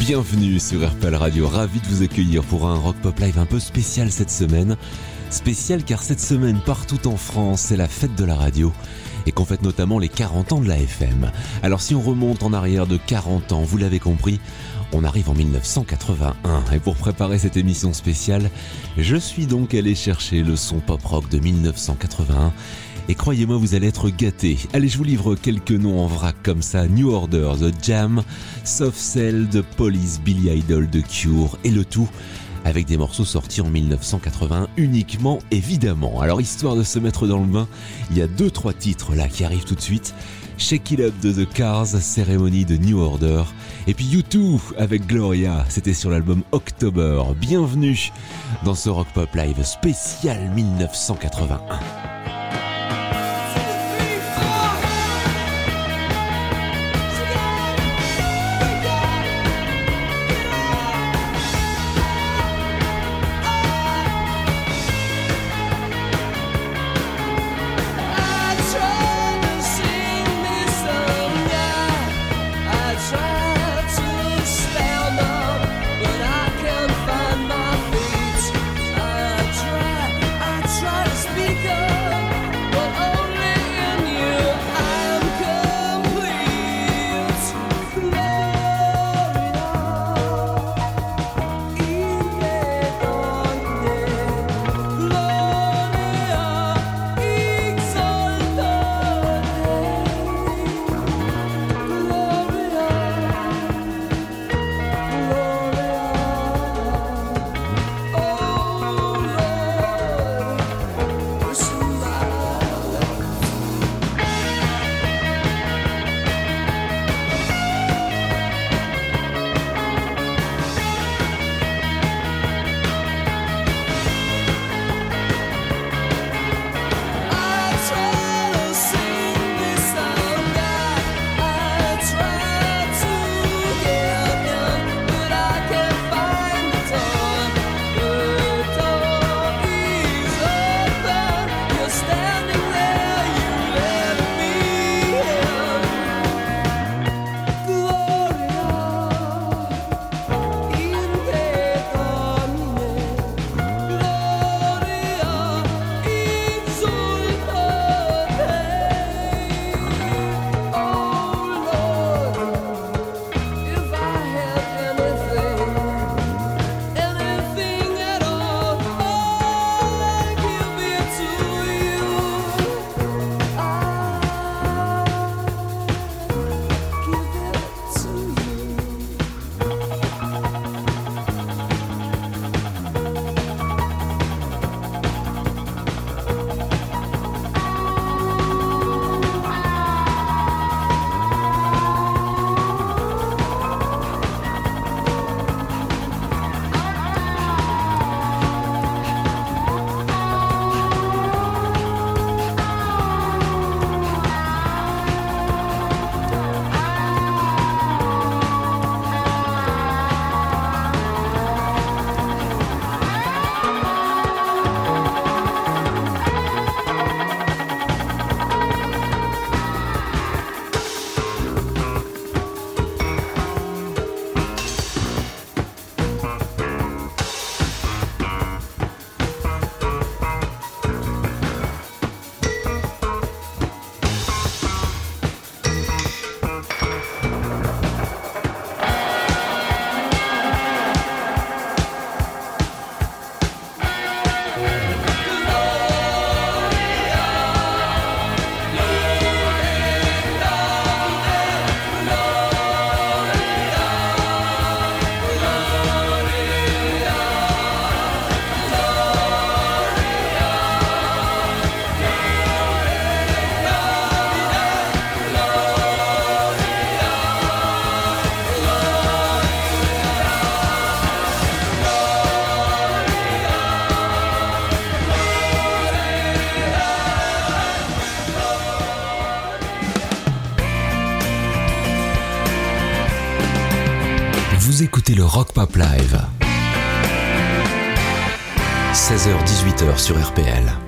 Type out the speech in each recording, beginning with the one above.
Bienvenue sur RPL Radio, ravi de vous accueillir pour un Rock Pop Live un peu spécial cette semaine. Spécial car cette semaine partout en France c'est la fête de la radio et qu'on fête notamment les 40 ans de la FM. Alors si on remonte en arrière de 40 ans, vous l'avez compris, on arrive en 1981 et pour préparer cette émission spéciale, je suis donc allé chercher le son pop rock de 1981 et croyez-moi, vous allez être gâtés. Allez, je vous livre quelques noms en vrac comme ça. New Order, The Jam, Soft Cell, The Police, Billy Idol, The Cure et le tout avec des morceaux sortis en 1981 uniquement évidemment. Alors histoire de se mettre dans le bain, il y a deux trois titres là qui arrivent tout de suite. Shake It Up de The Cars, cérémonie de New Order. Et puis U2 avec Gloria, c'était sur l'album October. Bienvenue dans ce Rock Pop Live spécial 1981. Le sur RPL.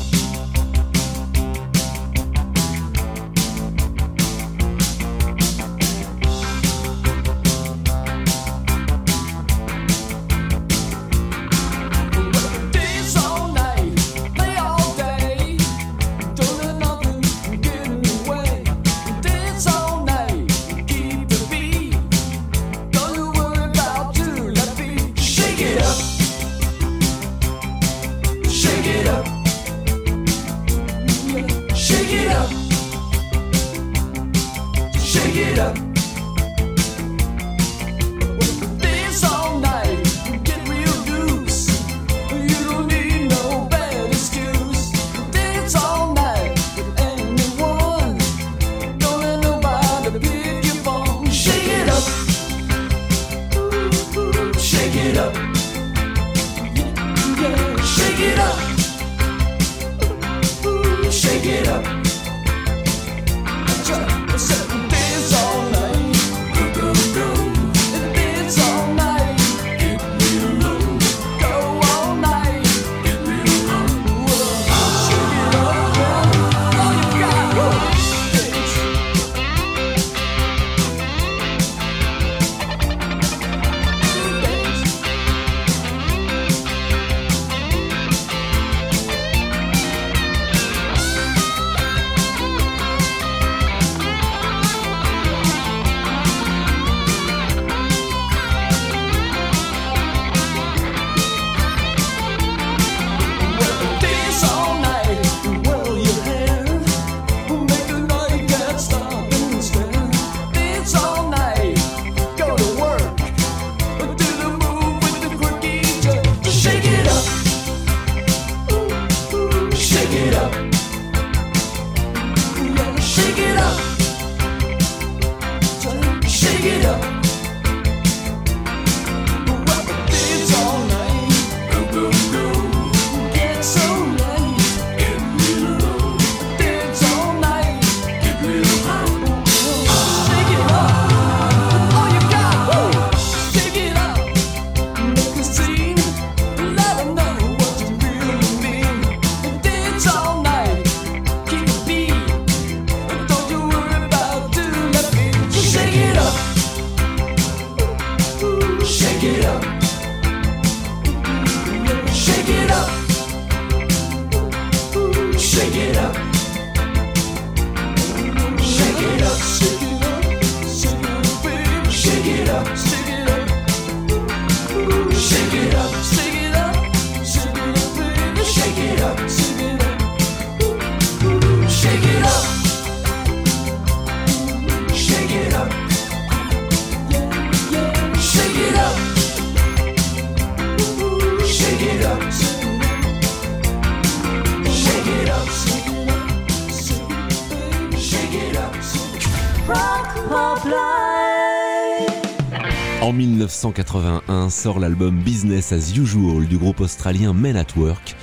Sort l'album Business as Usual du groupe australien Men at Work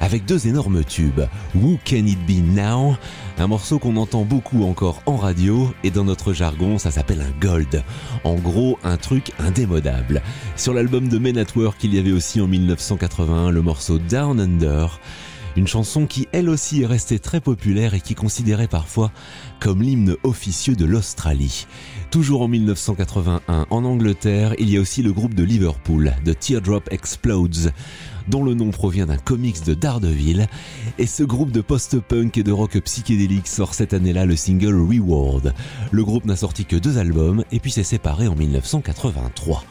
avec deux énormes tubes. Who Can It Be Now? Un morceau qu'on entend beaucoup encore en radio et dans notre jargon ça s'appelle un gold. En gros un truc indémodable. Sur l'album de Men at Work il y avait aussi en 1981 le morceau Down Under une chanson qui elle aussi est restée très populaire et qui considérée parfois comme l'hymne officieux de l'Australie. Toujours en 1981, en Angleterre, il y a aussi le groupe de Liverpool, The Teardrop Explodes, dont le nom provient d'un comics de Daredevil. Et ce groupe de post-punk et de rock psychédélique sort cette année-là le single Reward. Le groupe n'a sorti que deux albums et puis s'est séparé en 1983.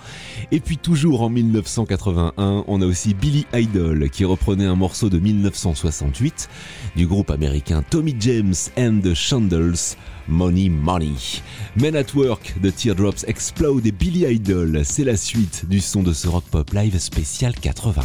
Et puis toujours en 1981, on a aussi Billy Idol qui reprenait un morceau de 1968 du groupe américain Tommy James and the Shandles. Money Money. Men at Work The Teardrops Explode et Billy Idol, c'est la suite du son de ce rock pop live spécial 81.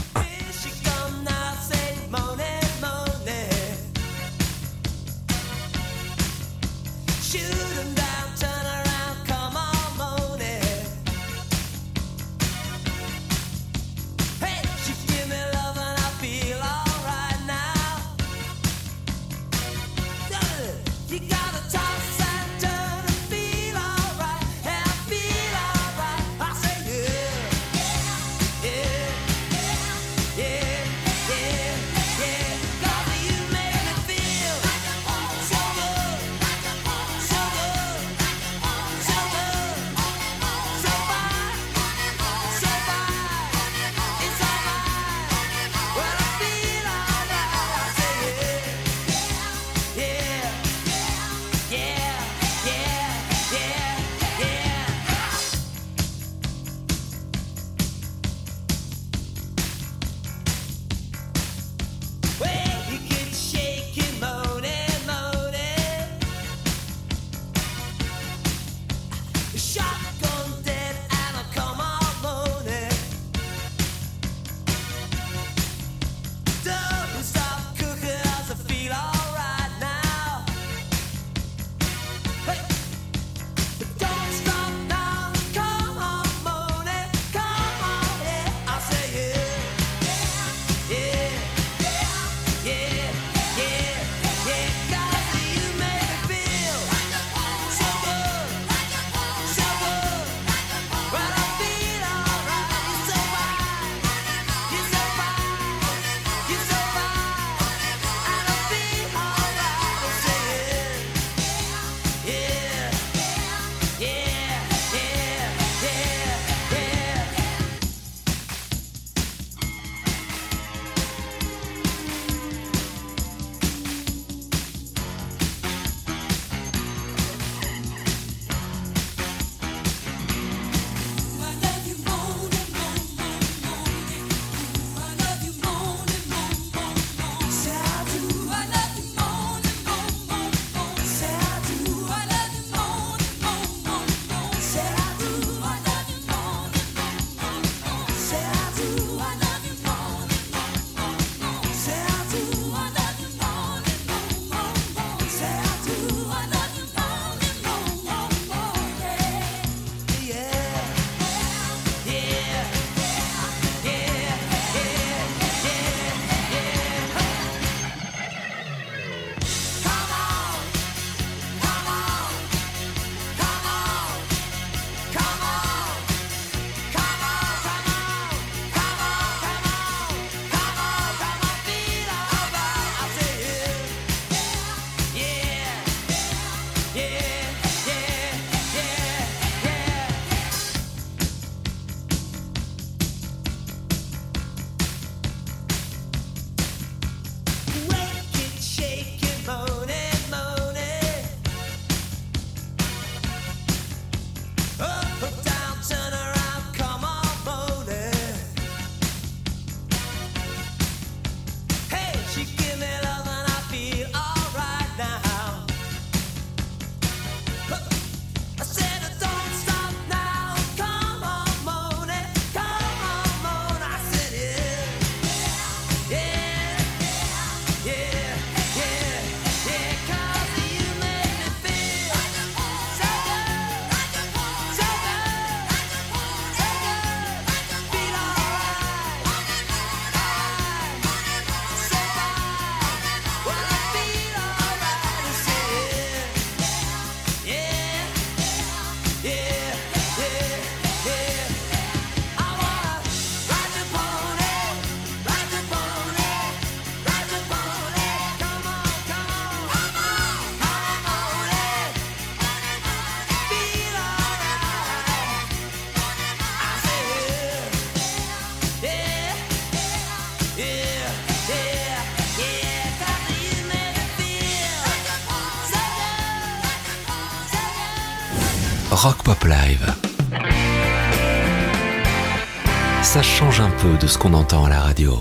de ce qu'on entend à la radio.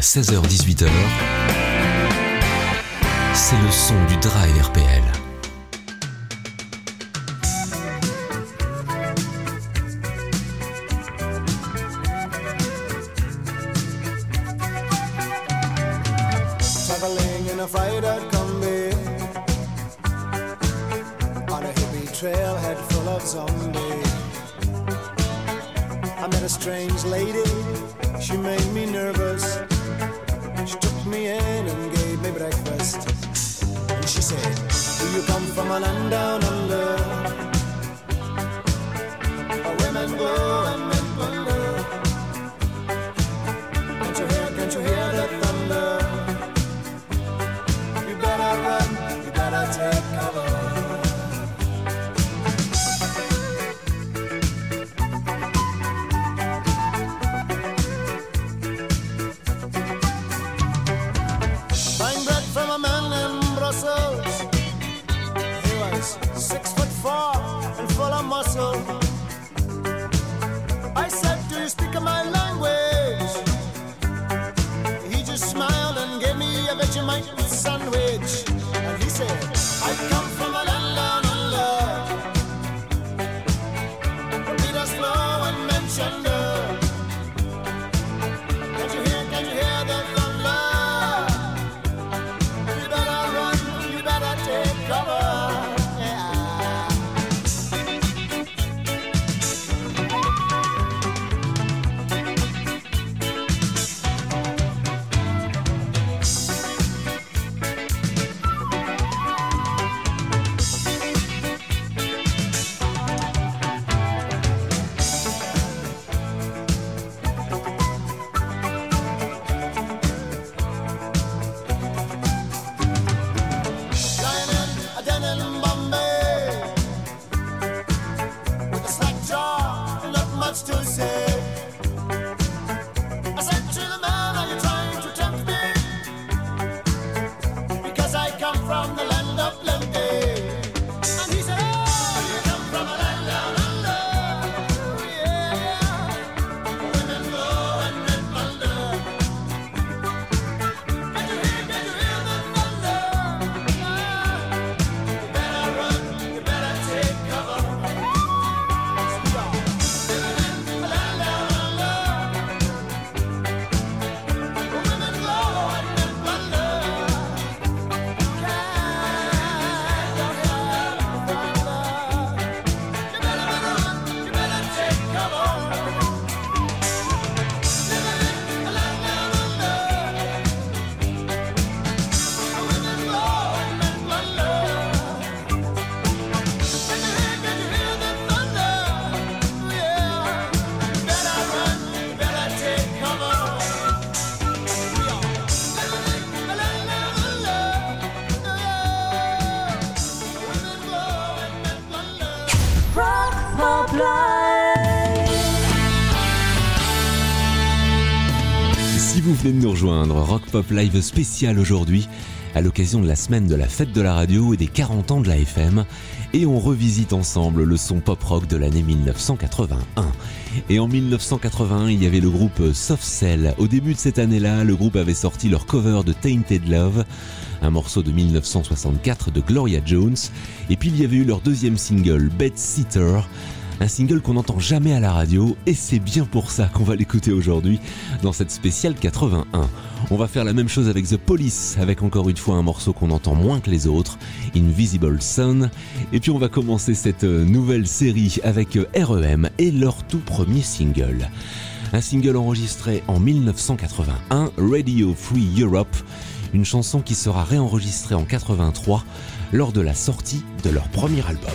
16h-18h, c'est le son du Dry RPL. De nous rejoindre, Rock Pop Live spécial aujourd'hui, à l'occasion de la semaine de la fête de la radio et des 40 ans de la FM, et on revisite ensemble le son pop rock de l'année 1981. Et en 1981, il y avait le groupe Soft Cell. Au début de cette année-là, le groupe avait sorti leur cover de Tainted Love, un morceau de 1964 de Gloria Jones, et puis il y avait eu leur deuxième single, Bed Sitter, un single qu'on n'entend jamais à la radio et c'est bien pour ça qu'on va l'écouter aujourd'hui dans cette spéciale 81. On va faire la même chose avec The Police, avec encore une fois un morceau qu'on entend moins que les autres, Invisible Sun. Et puis on va commencer cette nouvelle série avec REM et leur tout premier single. Un single enregistré en 1981, Radio Free Europe, une chanson qui sera réenregistrée en 83 lors de la sortie de leur premier album.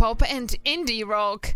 Pop and indie rock.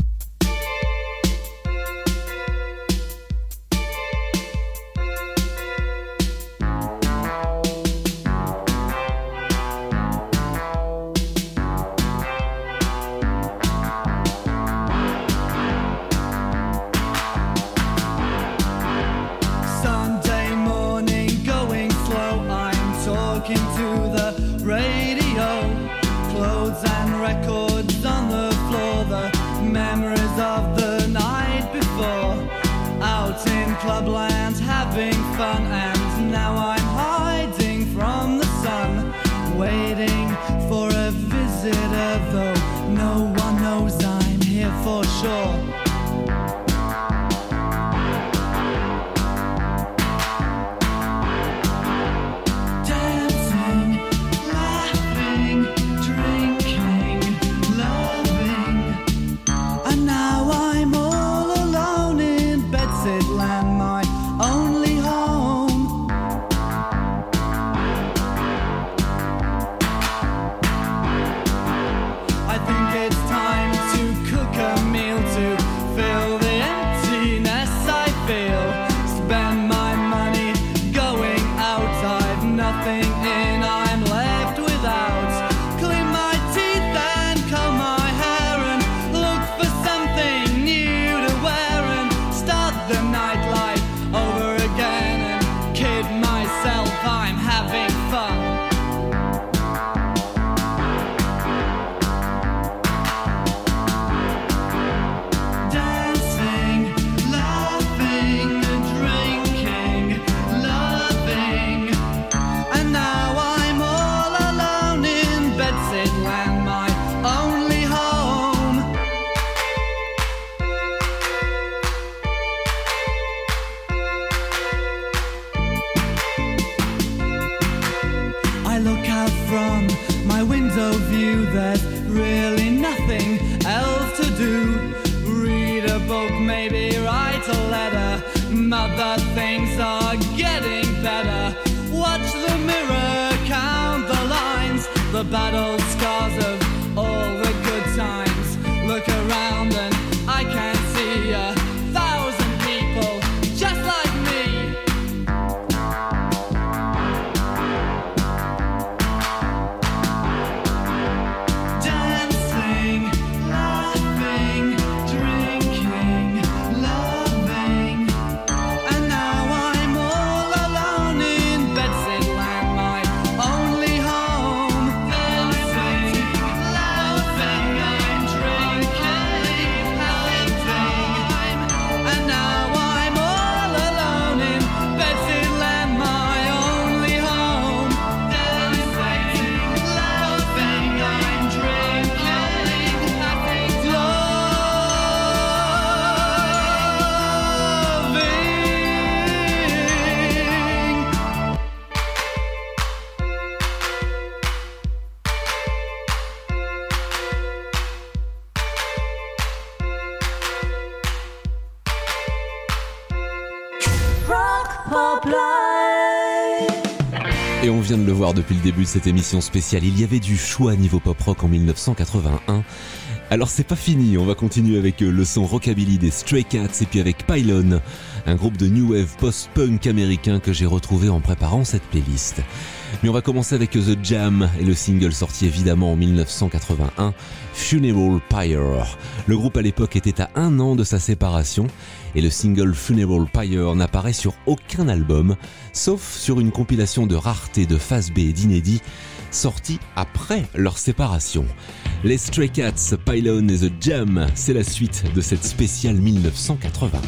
On vient de le voir depuis le début de cette émission spéciale, il y avait du choix niveau pop rock en 1981. Alors c'est pas fini, on va continuer avec euh, le son rockabilly des Stray Cats et puis avec Pylon un groupe de new wave post-punk américain que j'ai retrouvé en préparant cette playlist. Mais on va commencer avec The Jam et le single sorti évidemment en 1981, Funeral Pyre. Le groupe à l'époque était à un an de sa séparation et le single Funeral Pyre n'apparaît sur aucun album, sauf sur une compilation de raretés de phase B et d'inédits sortis après leur séparation. Les Stray Cats, Pylon et The Jam, c'est la suite de cette spéciale 1981.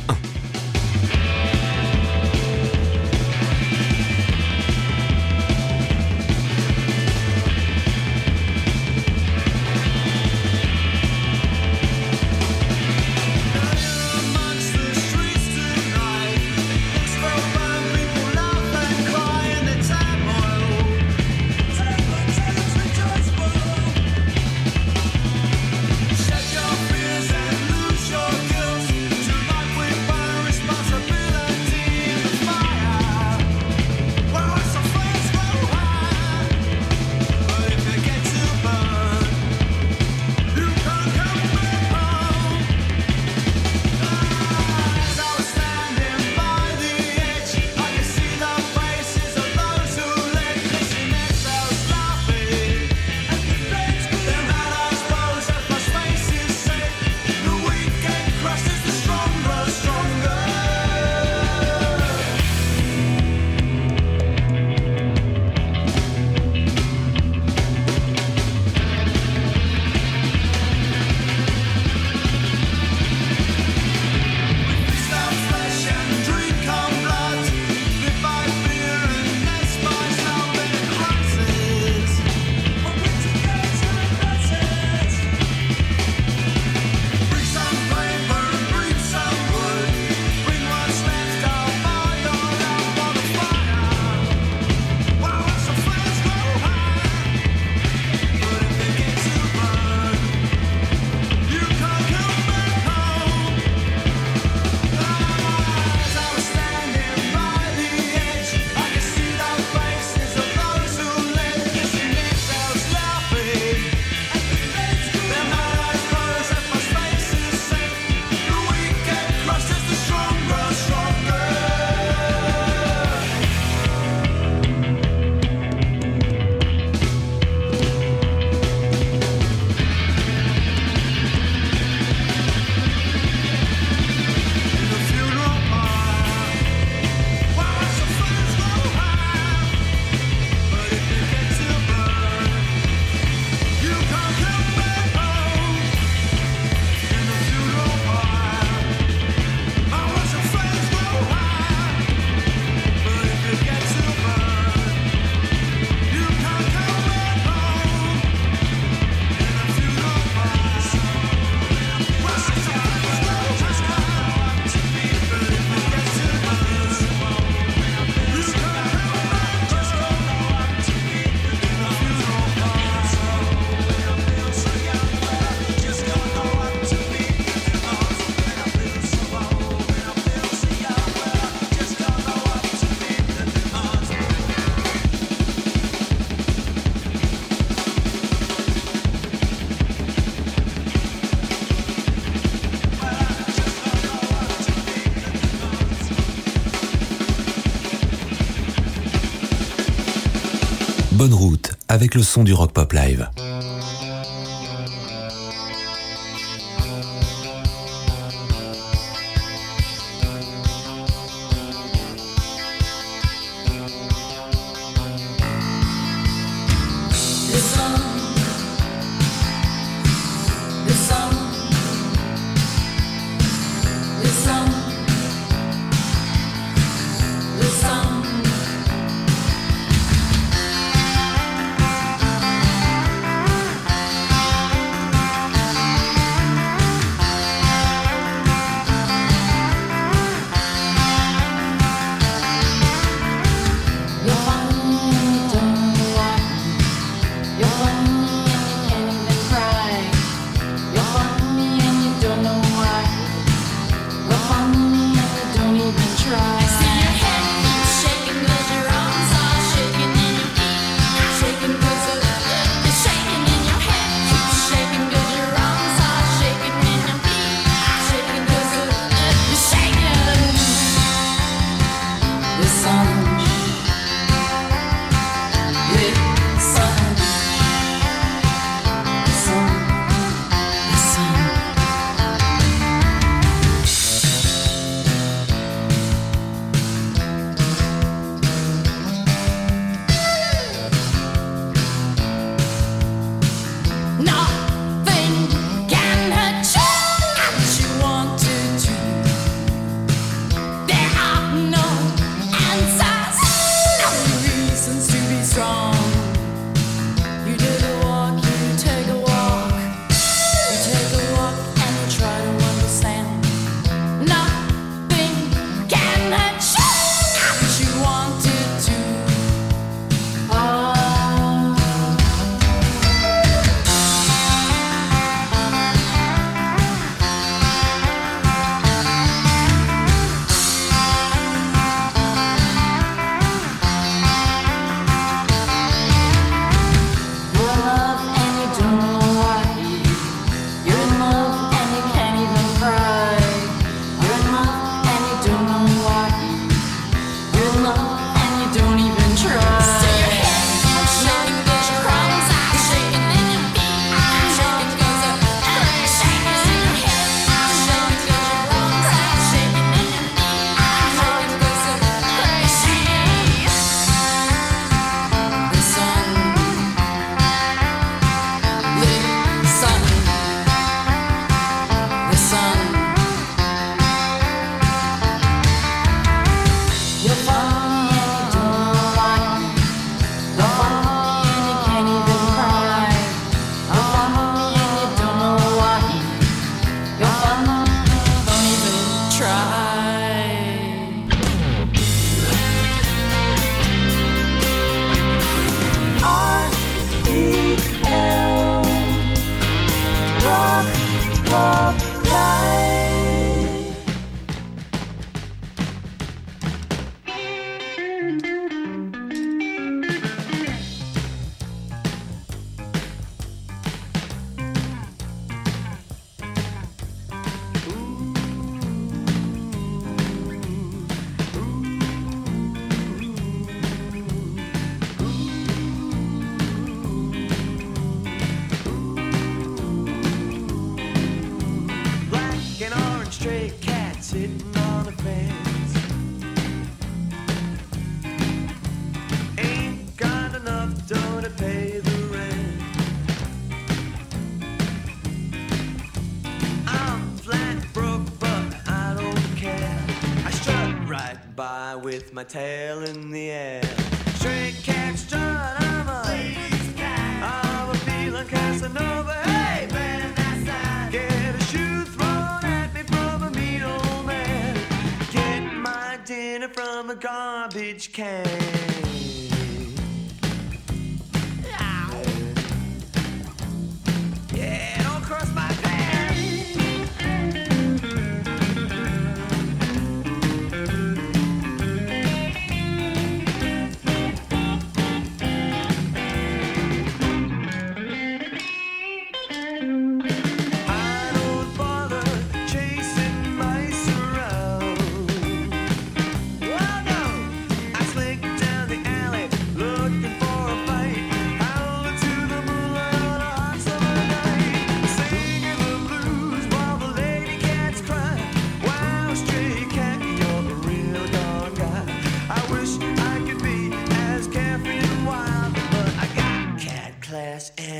Avec le son du rock pop live.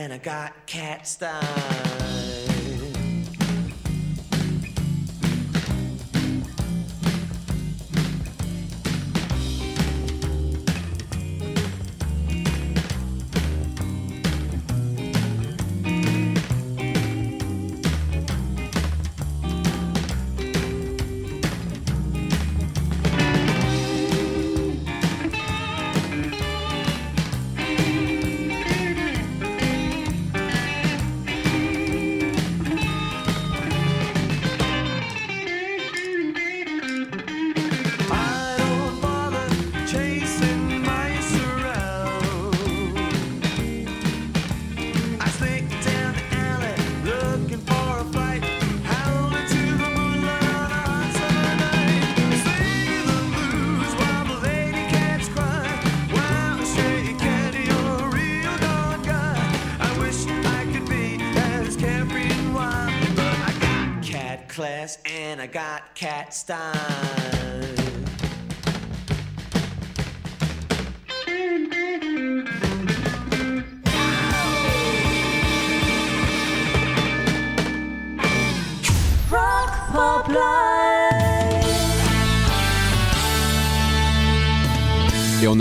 and I got cat style.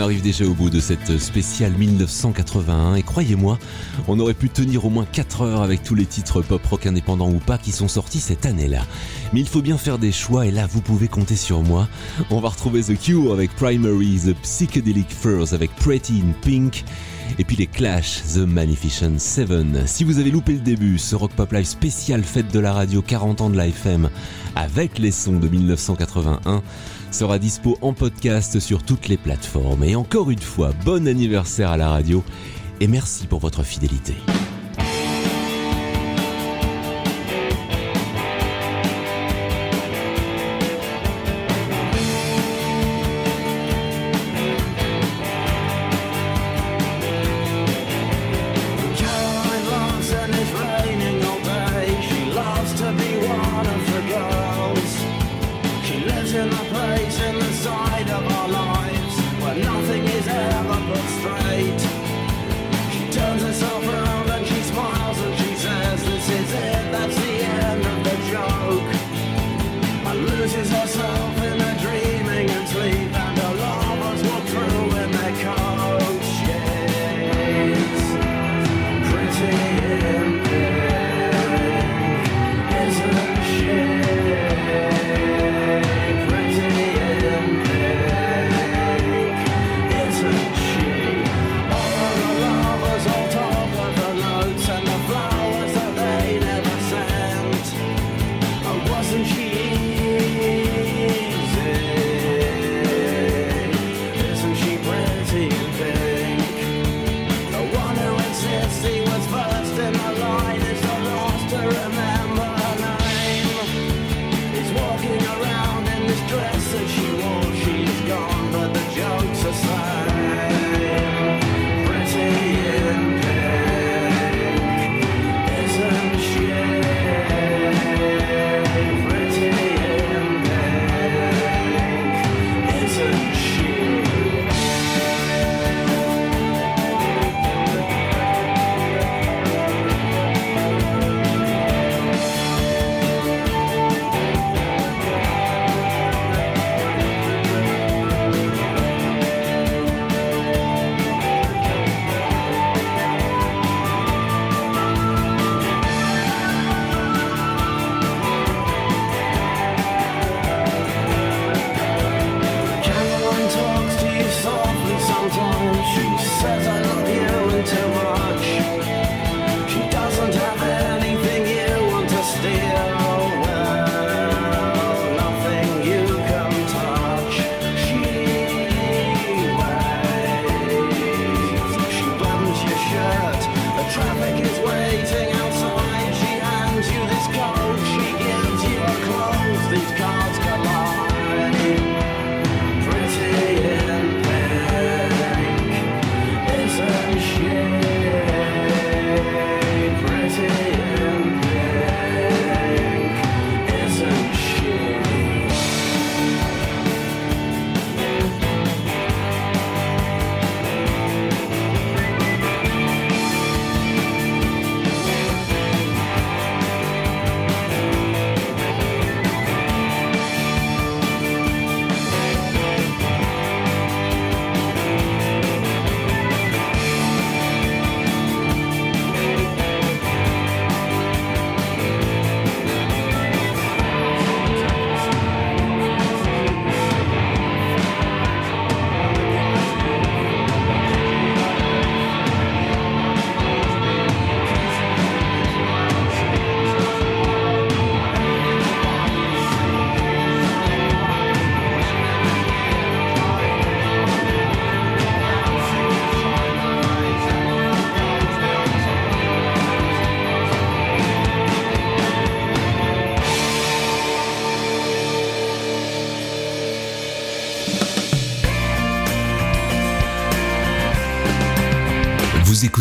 Arrive déjà au bout de cette spéciale 1981 et croyez-moi, on aurait pu tenir au moins 4 heures avec tous les titres pop rock indépendants ou pas qui sont sortis cette année-là. Mais il faut bien faire des choix et là vous pouvez compter sur moi. On va retrouver The Cure avec Primary, The Psychedelic Furs avec Pretty in Pink et puis les Clash, The Magnificent Seven. Si vous avez loupé le début, ce Rock Pop Live spécial fête de la radio 40 ans de la FM avec les sons de 1981 sera dispo en podcast sur toutes les plateformes. Et encore une fois, bon anniversaire à la radio et merci pour votre fidélité.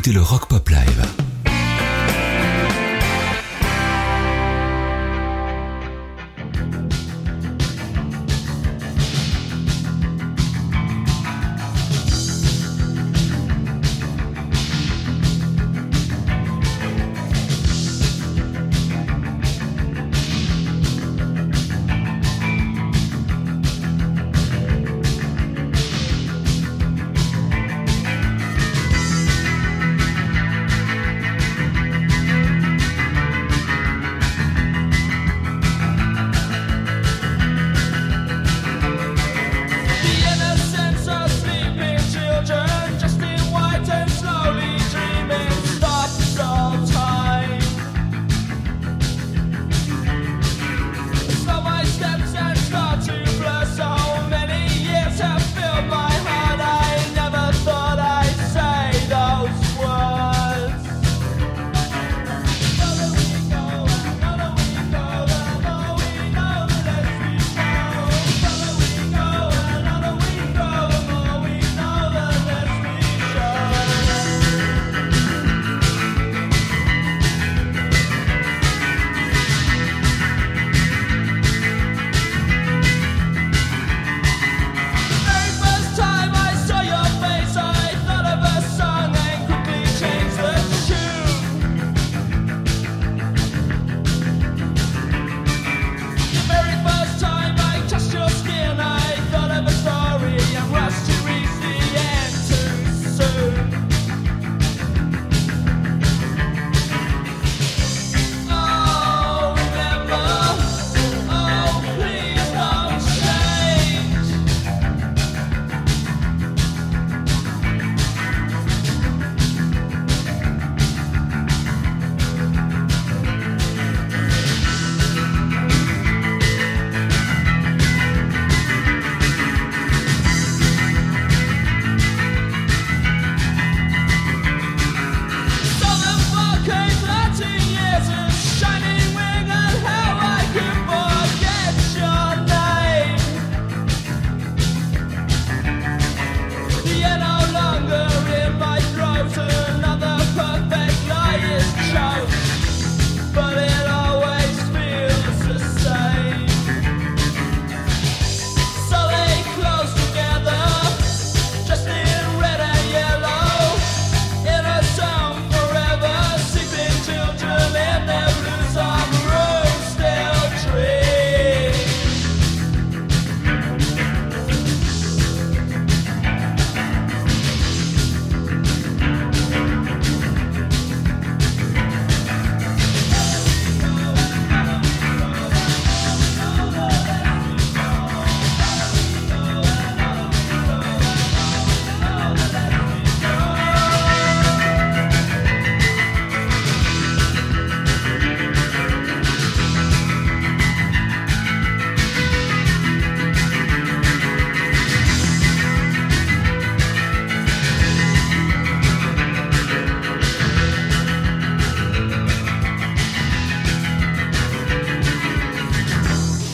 Écoutez le Rock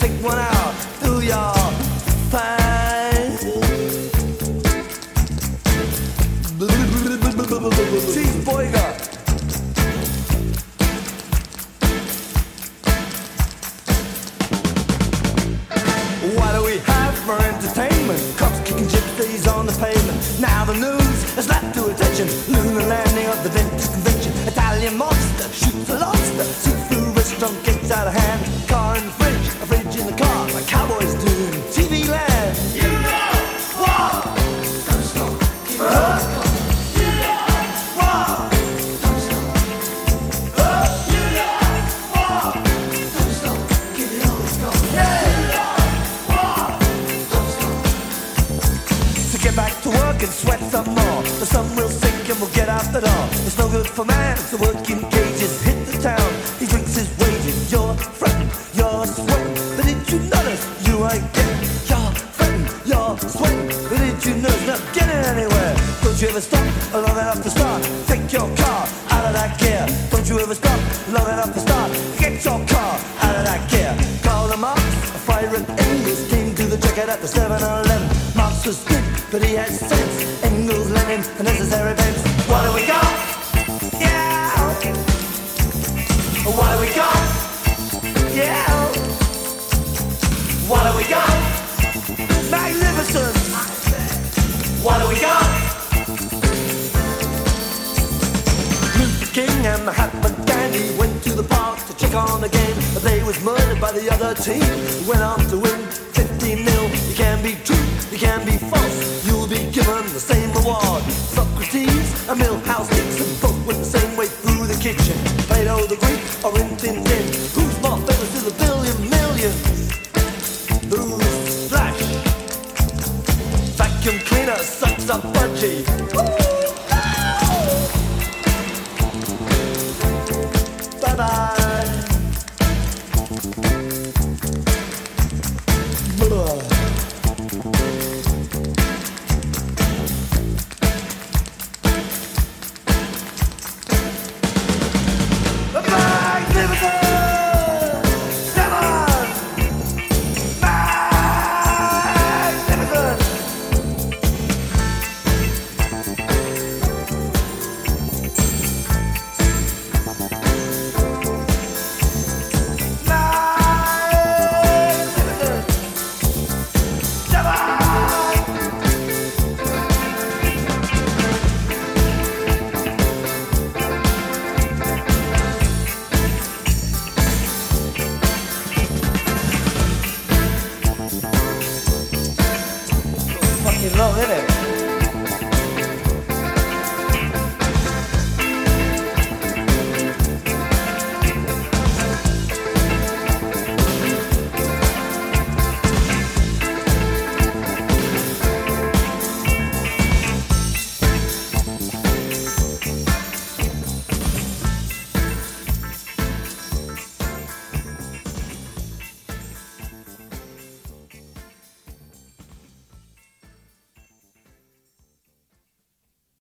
take one out. game. They was murdered by the other team. Went on to win 15 0. You can't be true, you can't be false. You'll be given the same reward. Socrates and Milhouse and both went the same way through the kitchen. Plato the Greek or in Thin Thin. Who's more famous is a billion millions? Who's Flash? Vacuum cleaner sucks up budgie.